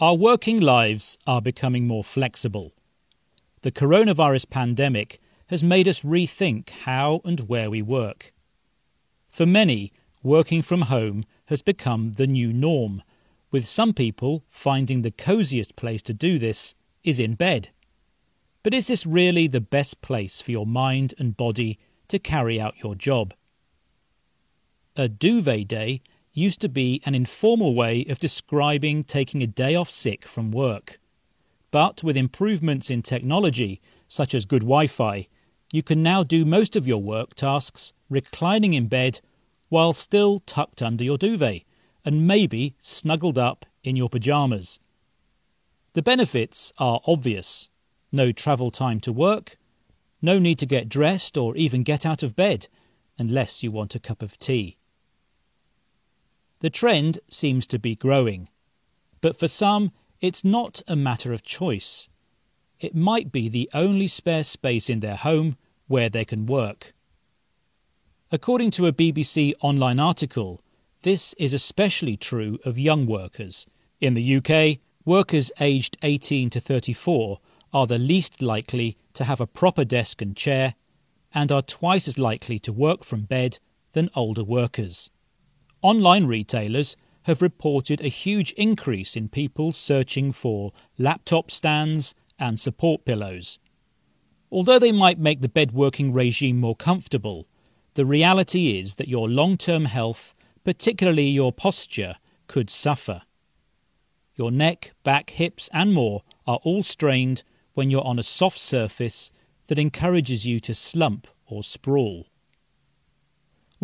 Our working lives are becoming more flexible. The coronavirus pandemic has made us rethink how and where we work. For many, working from home has become the new norm, with some people finding the coziest place to do this is in bed. But is this really the best place for your mind and body to carry out your job? A duvet day used to be an informal way of describing taking a day off sick from work. But with improvements in technology, such as good Wi Fi, you can now do most of your work tasks reclining in bed while still tucked under your duvet and maybe snuggled up in your pyjamas. The benefits are obvious no travel time to work, no need to get dressed or even get out of bed unless you want a cup of tea. The trend seems to be growing, but for some, it's not a matter of choice. It might be the only spare space in their home where they can work. According to a BBC online article, this is especially true of young workers. In the UK, workers aged 18 to 34 are the least likely to have a proper desk and chair and are twice as likely to work from bed than older workers. Online retailers have reported a huge increase in people searching for laptop stands and support pillows. Although they might make the bed working regime more comfortable, the reality is that your long term health, particularly your posture, could suffer. Your neck, back, hips, and more are all strained when you're on a soft surface that encourages you to slump or sprawl.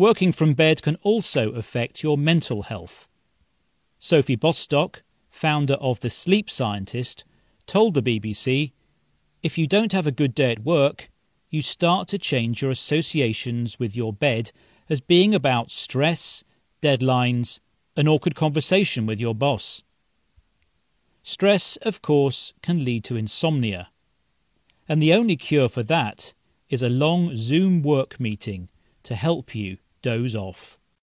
Working from bed can also affect your mental health. Sophie Bostock, founder of The Sleep Scientist, told the BBC if you don't have a good day at work, you start to change your associations with your bed as being about stress, deadlines, an awkward conversation with your boss. Stress, of course, can lead to insomnia. And the only cure for that is a long Zoom work meeting to help you doze off.